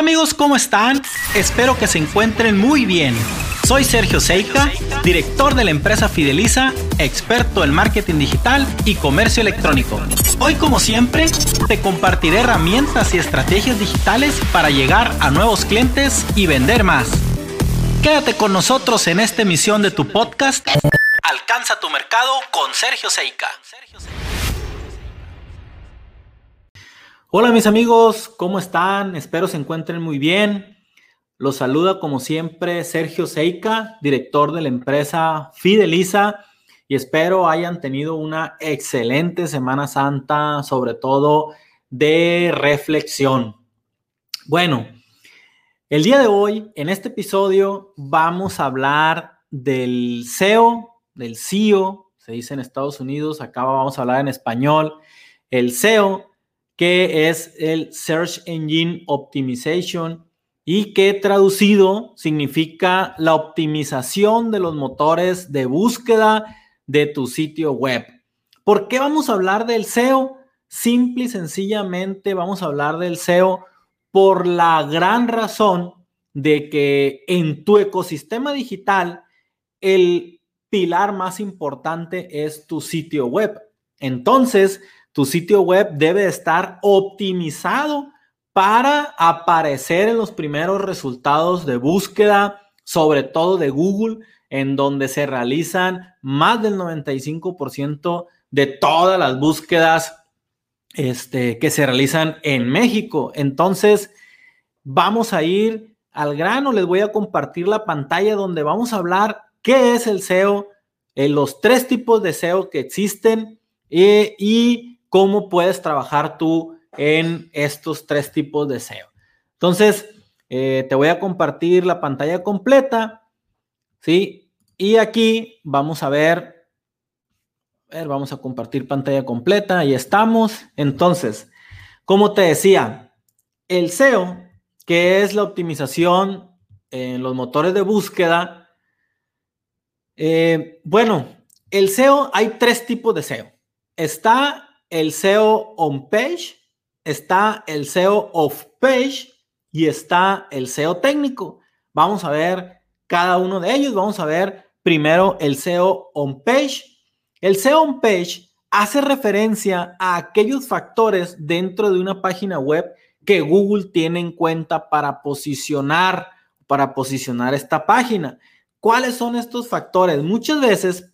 Amigos, ¿cómo están? Espero que se encuentren muy bien. Soy Sergio Seika, director de la empresa Fideliza, experto en marketing digital y comercio electrónico. Hoy como siempre, te compartiré herramientas y estrategias digitales para llegar a nuevos clientes y vender más. Quédate con nosotros en esta emisión de tu podcast. Alcanza tu mercado con Sergio Seika. Hola mis amigos, ¿cómo están? Espero se encuentren muy bien. Los saluda como siempre Sergio Seika, director de la empresa Fideliza y espero hayan tenido una excelente Semana Santa, sobre todo de reflexión. Bueno, el día de hoy, en este episodio, vamos a hablar del SEO, del SEO, se dice en Estados Unidos, acá vamos a hablar en español, el SEO que es el Search Engine Optimization y que traducido significa la optimización de los motores de búsqueda de tu sitio web. ¿Por qué vamos a hablar del SEO? Simple y sencillamente vamos a hablar del SEO por la gran razón de que en tu ecosistema digital el pilar más importante es tu sitio web. Entonces, tu sitio web debe estar optimizado para aparecer en los primeros resultados de búsqueda, sobre todo de Google, en donde se realizan más del 95% de todas las búsquedas este, que se realizan en México. Entonces, vamos a ir al grano. Les voy a compartir la pantalla donde vamos a hablar qué es el SEO, en los tres tipos de SEO que existen eh, y cómo puedes trabajar tú en estos tres tipos de SEO. Entonces, eh, te voy a compartir la pantalla completa, ¿sí? Y aquí vamos a ver, a ver, vamos a compartir pantalla completa, ahí estamos. Entonces, como te decía, el SEO, que es la optimización en los motores de búsqueda, eh, bueno, el SEO, hay tres tipos de SEO. Está el SEO on page, está el SEO off page y está el SEO técnico. Vamos a ver cada uno de ellos. Vamos a ver primero el SEO on page. El SEO on page hace referencia a aquellos factores dentro de una página web que Google tiene en cuenta para posicionar, para posicionar esta página. ¿Cuáles son estos factores? Muchas veces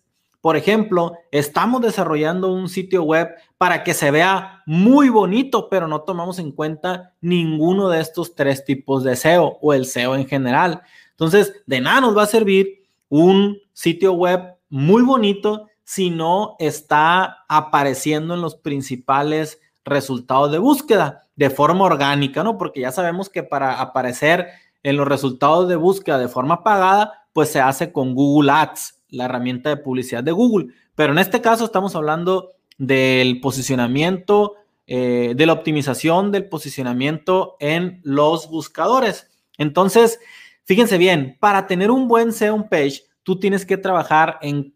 por ejemplo, estamos desarrollando un sitio web para que se vea muy bonito, pero no tomamos en cuenta ninguno de estos tres tipos de SEO o el SEO en general. Entonces, de nada nos va a servir un sitio web muy bonito si no está apareciendo en los principales resultados de búsqueda de forma orgánica, ¿no? Porque ya sabemos que para aparecer en los resultados de búsqueda de forma pagada, pues se hace con Google Ads la herramienta de publicidad de Google. Pero en este caso estamos hablando del posicionamiento, eh, de la optimización del posicionamiento en los buscadores. Entonces, fíjense bien, para tener un buen SEO page, tú tienes que trabajar en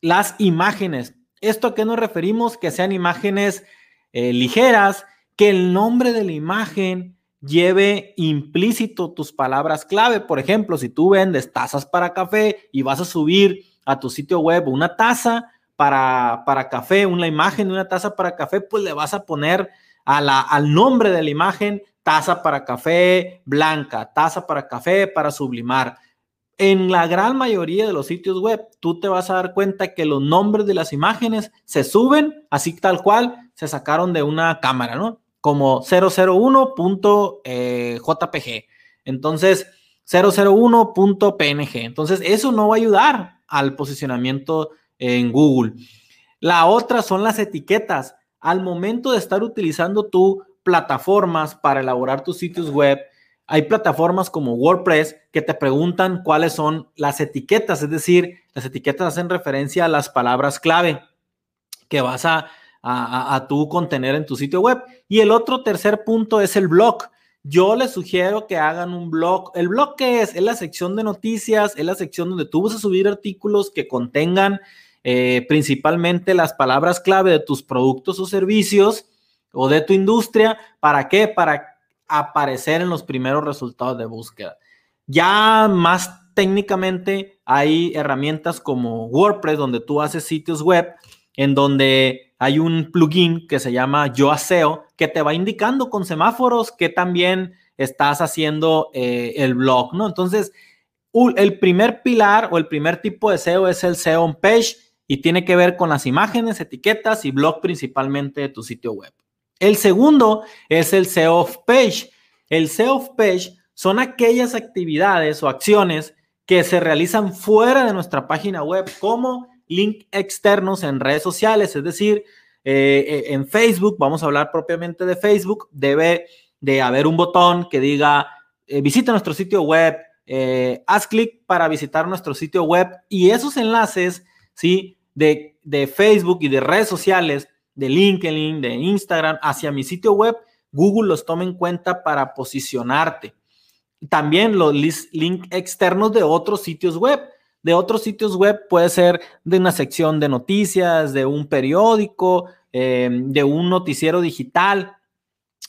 las imágenes. ¿Esto a qué nos referimos? Que sean imágenes eh, ligeras, que el nombre de la imagen lleve implícito tus palabras clave. Por ejemplo, si tú vendes tazas para café y vas a subir a tu sitio web una taza para, para café, una imagen de una taza para café, pues le vas a poner a al nombre de la imagen taza para café blanca, taza para café para sublimar. En la gran mayoría de los sitios web, tú te vas a dar cuenta que los nombres de las imágenes se suben así tal cual se sacaron de una cámara, ¿no? Como 001.jpg. Eh, Entonces, 001.png. Entonces, eso no va a ayudar al posicionamiento en Google. La otra son las etiquetas. Al momento de estar utilizando tu plataformas para elaborar tus sitios web, hay plataformas como WordPress que te preguntan cuáles son las etiquetas, es decir, las etiquetas hacen referencia a las palabras clave que vas a a, tu contener en tu sitio web. Y el otro tercer punto es el blog. Yo les sugiero que hagan un blog. ¿El blog qué es? Es la sección de noticias, es la sección donde tú vas a subir artículos que contengan eh, principalmente las palabras clave de tus productos o servicios o de tu industria. ¿Para qué? Para aparecer en los primeros resultados de búsqueda. Ya más técnicamente hay herramientas como WordPress donde tú haces sitios web en donde hay un plugin que se llama Yo Aseo que te va indicando con semáforos que también estás haciendo eh, el blog, ¿no? Entonces, el primer pilar o el primer tipo de SEO es el SEO on page y tiene que ver con las imágenes, etiquetas y blog principalmente de tu sitio web. El segundo es el SEO off page. El SEO off page son aquellas actividades o acciones que se realizan fuera de nuestra página web como link externos en redes sociales, es decir, eh, eh, en Facebook, vamos a hablar propiamente de Facebook, debe de haber un botón que diga eh, visita nuestro sitio web, haz clic para visitar nuestro sitio web y esos enlaces, ¿sí? De, de Facebook y de redes sociales, de LinkedIn, de Instagram, hacia mi sitio web, Google los toma en cuenta para posicionarte. También los links externos de otros sitios web. De otros sitios web puede ser de una sección de noticias, de un periódico, em, de un noticiero digital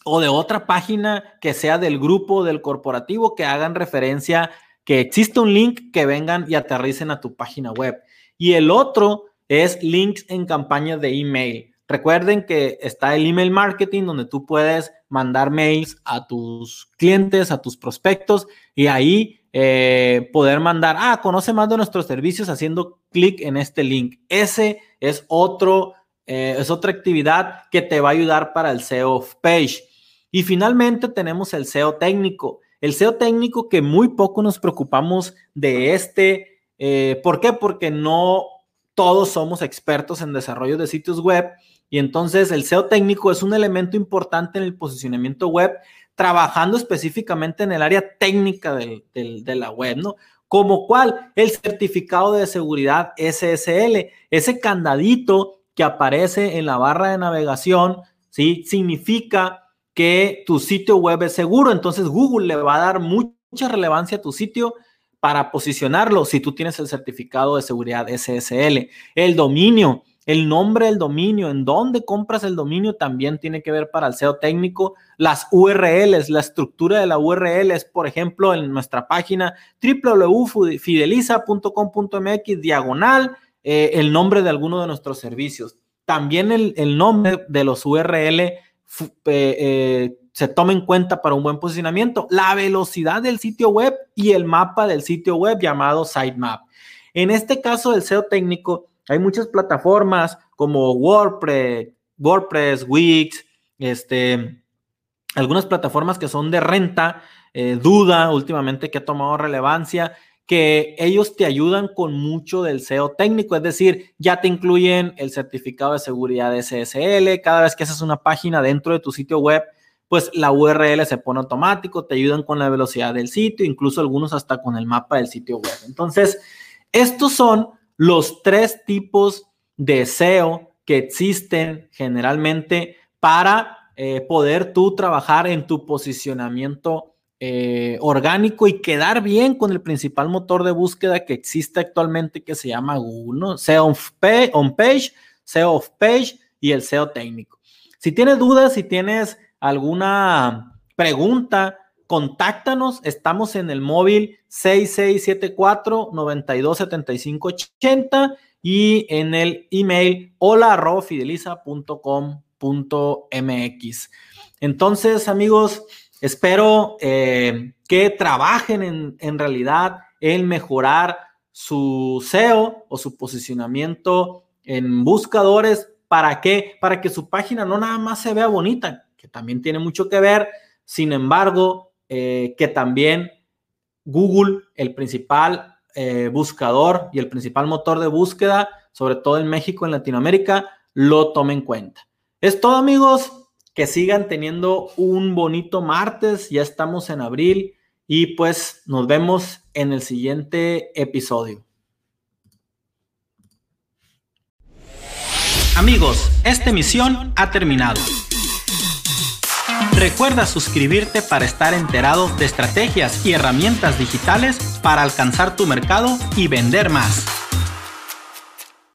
o de otra página que sea del grupo, del corporativo, que hagan referencia, que existe un link que vengan y aterricen a tu página web. Y el otro es links en campañas de email. Recuerden que está el email marketing donde tú puedes mandar mails a tus clientes, a tus prospectos y ahí eh, poder mandar, ah, conoce más de nuestros servicios haciendo clic en este link. Ese es otro, eh, es otra actividad que te va a ayudar para el SEO page. Y finalmente tenemos el SEO técnico. El SEO técnico que muy poco nos preocupamos de este. Eh, ¿Por qué? Porque no todos somos expertos en desarrollo de sitios web y entonces el SEO técnico es un elemento importante en el posicionamiento web, trabajando específicamente en el área técnica de la web, ¿no? Como cual el certificado de seguridad SSL, ese candadito que aparece en la barra de navegación, ¿sí? Significa que tu sitio web es seguro. Entonces Google le va a dar mucha relevancia a tu sitio para posicionarlo si tú tienes el certificado de seguridad SSL. El dominio, el nombre del dominio, en dónde compras el dominio también tiene que ver para el SEO técnico. Las URLs, la estructura de la URL por ejemplo, en nuestra página www.fideliza.com.mx diagonal, eh, el nombre de alguno de nuestros servicios. También el, nombre de los URL eh, eh, se toma en cuenta para un buen posicionamiento. La velocidad del sitio web y el mapa del sitio web llamado sitemap. En este caso del SEO técnico, hay muchas plataformas como WordPress, WordPress, Wix, este, algunas plataformas que son de renta, eh, Duda últimamente que ha tomado relevancia, que ellos te ayudan con mucho del SEO técnico, es decir, ya te incluyen el certificado de seguridad SSL, cada vez que haces una página dentro de tu sitio web, pues la URL se pone automático, te ayudan con la velocidad del sitio, incluso algunos hasta con el mapa del sitio web. Entonces, estos son los tres tipos de SEO que existen generalmente para eh, poder tú trabajar en tu posicionamiento eh, orgánico y quedar bien con el principal motor de búsqueda que existe actualmente que se llama Google. SEO on page, SEO off page y el SEO técnico. Si tienes dudas, si tienes alguna pregunta, contáctanos. Estamos en el móvil 6674-927580 y en el email hola fideliza.com.mx. Entonces, amigos, espero eh, que trabajen en, en realidad en mejorar su SEO o su posicionamiento en buscadores. ¿Para qué? Para que su página no nada más se vea bonita, que también tiene mucho que ver. Sin embargo, eh, que también Google, el principal eh, buscador y el principal motor de búsqueda, sobre todo en México, en Latinoamérica, lo tome en cuenta. Es todo amigos, que sigan teniendo un bonito martes, ya estamos en abril y pues nos vemos en el siguiente episodio. Amigos, esta emisión ha terminado. Recuerda suscribirte para estar enterado de estrategias y herramientas digitales para alcanzar tu mercado y vender más.